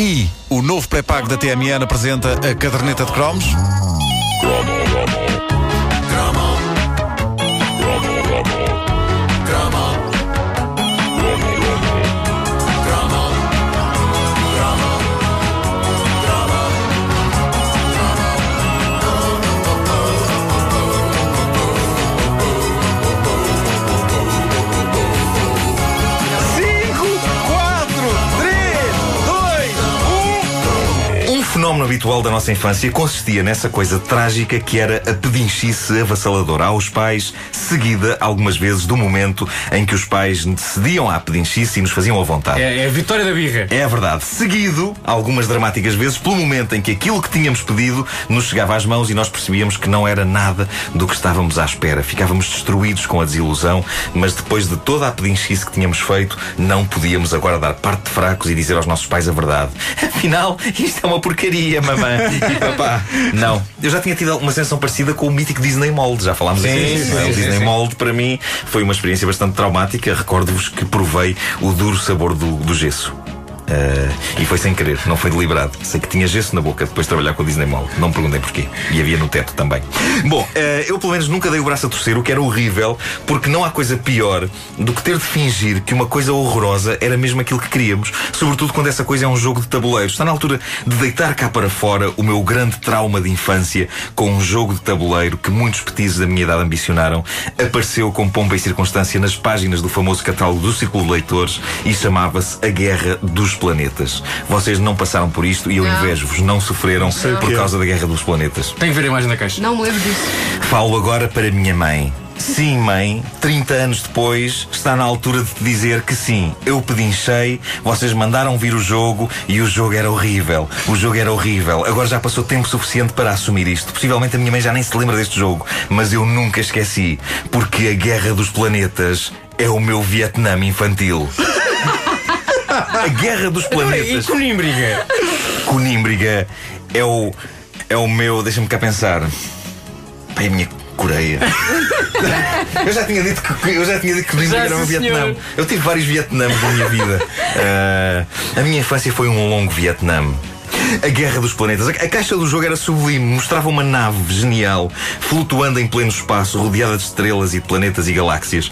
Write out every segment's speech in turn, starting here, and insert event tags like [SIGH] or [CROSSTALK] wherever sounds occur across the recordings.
E o novo pré-pago da TMN apresenta a caderneta de cromos. Fenómeno habitual da nossa infância consistia nessa coisa trágica que era a pedinchice avassaladora aos pais, seguida, algumas vezes, do momento em que os pais cediam à pedinchice e nos faziam à vontade. É, é a vitória da birra. É a verdade. Seguido, algumas dramáticas vezes, pelo momento em que aquilo que tínhamos pedido nos chegava às mãos e nós percebíamos que não era nada do que estávamos à espera. Ficávamos destruídos com a desilusão, mas depois de toda a pedinchice que tínhamos feito, não podíamos agora dar parte de fracos e dizer aos nossos pais a verdade. [LAUGHS] Afinal, isto é uma porcaria, mamãe e papá. Não. Eu já tinha tido uma sensação parecida com o mítico Disney Mold. Já falámos Sim, disso, sim, não é? sim, O sim, Disney sim. Mold, para mim, foi uma experiência bastante traumática. Recordo-vos que provei o duro sabor do, do gesso. Ah, e foi sem querer, não foi deliberado. Sei que tinha gesso na boca depois de trabalhar com o Disney Mall. Não me perguntei porquê. E havia no teto também. Bom, ah, eu pelo menos nunca dei o braço a torcer, o que era horrível, porque não há coisa pior do que ter de fingir que uma coisa horrorosa era mesmo aquilo que queríamos. Sobretudo quando essa coisa é um jogo de tabuleiro. Está na altura de deitar cá para fora o meu grande trauma de infância com um jogo de tabuleiro que muitos petizes da minha idade ambicionaram. Apareceu com pompa e circunstância nas páginas do famoso catálogo do Círculo de Leitores e chamava-se A Guerra dos Planetas. Vocês não passaram por isto e eu invejo-vos, não sofreram sei por que é. causa da Guerra dos Planetas. Tem que ver a imagem da caixa. Não me lembro disso. Falo agora para minha mãe. Sim, mãe, 30 anos depois, está na altura de te dizer que sim, eu pedinchei, vocês mandaram vir o jogo e o jogo era horrível. O jogo era horrível. Agora já passou tempo suficiente para assumir isto. Possivelmente a minha mãe já nem se lembra deste jogo, mas eu nunca esqueci, porque a Guerra dos Planetas é o meu Vietnã infantil. [LAUGHS] A Guerra dos E Planetas. Conímbriga? Conímbriga é o. É o meu. Deixa-me cá pensar. Pai, a minha Coreia. [LAUGHS] eu já tinha dito que eu já tinha dito que Já, era o meu sim, Vietnã. senhor. Eu tive vários Vietnãs na minha vida. Ah, [LAUGHS] a minha infância foi um longo Vietnã. A Guerra dos Planetas. A caixa do jogo era sublime, mostrava uma nave genial, flutuando em pleno espaço, rodeada de estrelas e de planetas e galáxias.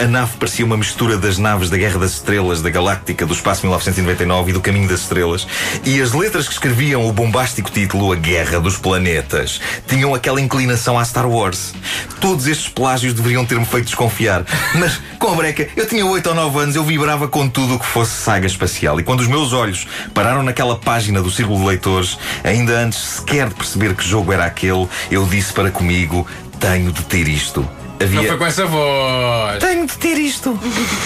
A nave parecia uma mistura das naves da Guerra das Estrelas, da Galáctica, do Espaço 1999 e do Caminho das Estrelas. E as letras que escreviam o bombástico título A Guerra dos Planetas tinham aquela inclinação à Star Wars. Todos estes plágios deveriam ter-me feito desconfiar. Mas, com a breca, eu tinha 8 ou 9 anos, eu vibrava com tudo o que fosse saga espacial. E quando os meus olhos pararam naquela página do Círculo de Leitores, ainda antes sequer de perceber que jogo era aquele, eu disse para comigo: tenho de ter isto. Não Havia... foi com essa voz. Tenho de ter isto.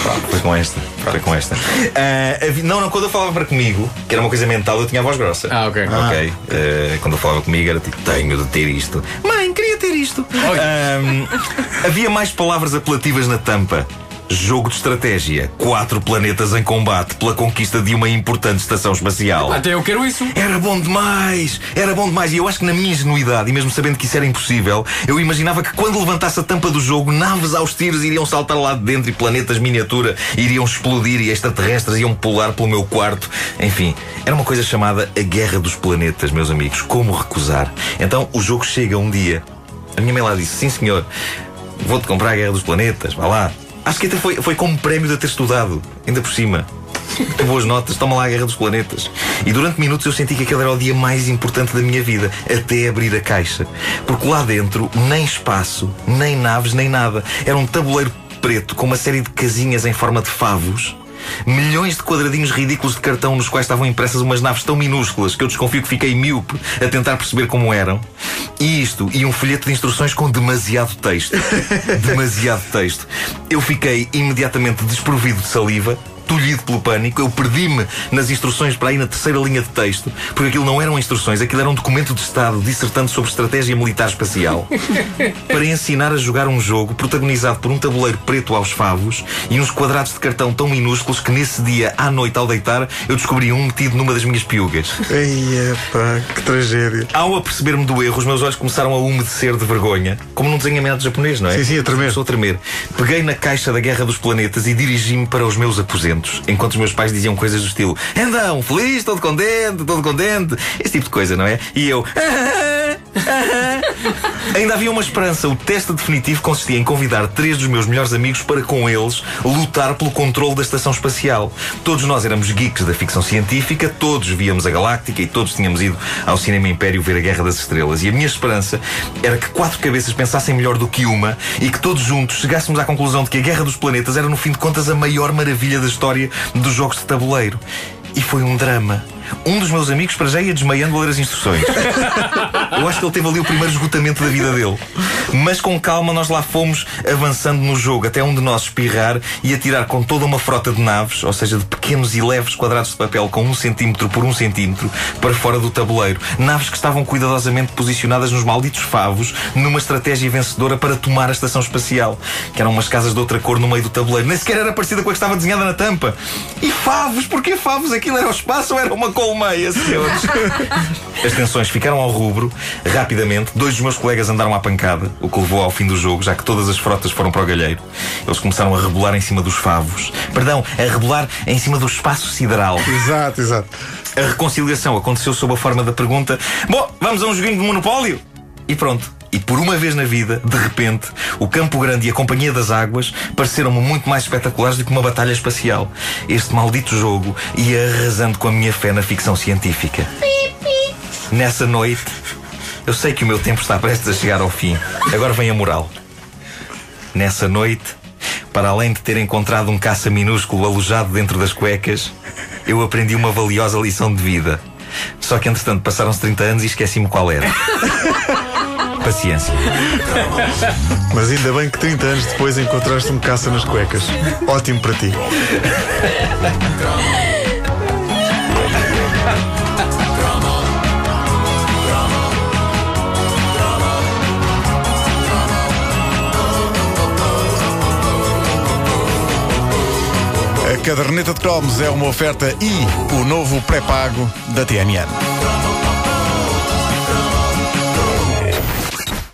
Pronto, foi com esta. Foi com esta. Ah, havia- não, não, quando eu falava para comigo, que era uma coisa mental, eu tinha a voz grossa. Ah, ok. Ok. Ah, quando eu falava comigo era tipo, tenho de ter isto. Mãe, queria ter isto. Ahm, havia mais palavras apelativas na tampa. Jogo de estratégia. Quatro planetas em combate pela conquista de uma importante estação espacial. Até eu quero isso. Era bom demais! Era bom demais! E eu acho que na minha ingenuidade, e mesmo sabendo que isso era impossível, eu imaginava que quando levantasse a tampa do jogo, naves aos tiros iriam saltar lá de dentro e planetas miniatura iriam explodir e extraterrestres iam pular pelo meu quarto. Enfim, era uma coisa chamada a Guerra dos Planetas, meus amigos. Como recusar? Então o jogo chega um dia. A minha mãe lá disse: Sim, senhor, vou-te comprar a Guerra dos Planetas, vá lá. Acho que até foi, foi como prémio de ter estudado, ainda por cima. Tem boas notas, toma lá a Guerra dos Planetas. E durante minutos eu senti que aquele era o dia mais importante da minha vida, até abrir a caixa. Porque lá dentro, nem espaço, nem naves, nem nada. Era um tabuleiro preto com uma série de casinhas em forma de favos. Milhões de quadradinhos ridículos de cartão nos quais estavam impressas umas naves tão minúsculas que eu desconfio que fiquei míope a tentar perceber como eram. E isto, e um folheto de instruções com demasiado texto. [LAUGHS] demasiado texto. Eu fiquei imediatamente desprovido de saliva. Tolhido pelo pânico, eu perdi-me nas instruções para ir na terceira linha de texto, porque aquilo não eram instruções, aquilo era um documento de Estado dissertando sobre estratégia militar espacial [LAUGHS] para ensinar a jogar um jogo protagonizado por um tabuleiro preto aos favos e uns quadrados de cartão tão minúsculos que nesse dia, à noite, ao deitar, eu descobri um metido numa das minhas piugas. Ai, pá, que tragédia. Ao aperceber-me do erro, os meus olhos começaram a umedecer de vergonha, como num desenho animado japonês, não é? Sim, sim, a tremer. Começou a tremer. Peguei na caixa da Guerra dos Planetas e dirigi-me para os meus aposentos. Enquanto os meus pais diziam coisas do estilo Então, feliz, todo contente, todo contente, esse tipo de coisa, não é? E eu. [LAUGHS] Ainda havia uma esperança. O teste definitivo consistia em convidar três dos meus melhores amigos para, com eles, lutar pelo controle da estação espacial. Todos nós éramos geeks da ficção científica, todos víamos a Galáctica e todos tínhamos ido ao Cinema Império ver a Guerra das Estrelas. E a minha esperança era que quatro cabeças pensassem melhor do que uma e que todos juntos chegássemos à conclusão de que a Guerra dos Planetas era, no fim de contas, a maior maravilha da história dos jogos de tabuleiro. E foi um drama. Um dos meus amigos para já ia desmaiando a ler as instruções. [LAUGHS] Eu acho que ele teve ali o primeiro esgotamento da vida dele. Mas com calma nós lá fomos avançando no jogo, até um de nós espirrar e atirar com toda uma frota de naves, ou seja, de pequenos e leves quadrados de papel com um centímetro por um centímetro, para fora do tabuleiro. Naves que estavam cuidadosamente posicionadas nos malditos favos, numa estratégia vencedora para tomar a estação espacial, que eram umas casas de outra cor no meio do tabuleiro. Nem sequer era parecida com a que estava desenhada na tampa. E favos? Porquê favos? Aquilo era o espaço ou era uma senhores? [LAUGHS] As tensões ficaram ao rubro. Rapidamente, dois dos meus colegas andaram à pancada, o que levou ao fim do jogo, já que todas as frotas foram para o galheiro. Eles começaram a rebolar em cima dos favos. Perdão, a rebolar em cima do espaço sideral. Exato, exato. A reconciliação aconteceu sob a forma da pergunta: Bom, vamos a um joguinho de monopólio? E pronto. E por uma vez na vida, de repente, o Campo Grande e a Companhia das Águas pareceram-me muito mais espetaculares do que uma batalha espacial. Este maldito jogo ia arrasando com a minha fé na ficção científica. Nessa noite, eu sei que o meu tempo está prestes a chegar ao fim. Agora vem a moral. Nessa noite, para além de ter encontrado um caça minúsculo alojado dentro das cuecas, eu aprendi uma valiosa lição de vida. Só que entretanto passaram-se 30 anos e esqueci-me qual era. [LAUGHS] Paciência. Mas ainda bem que 30 anos depois encontraste um caça nas cuecas. Ótimo para ti. A caderneta de cromos é uma oferta e o novo pré-pago da TMN.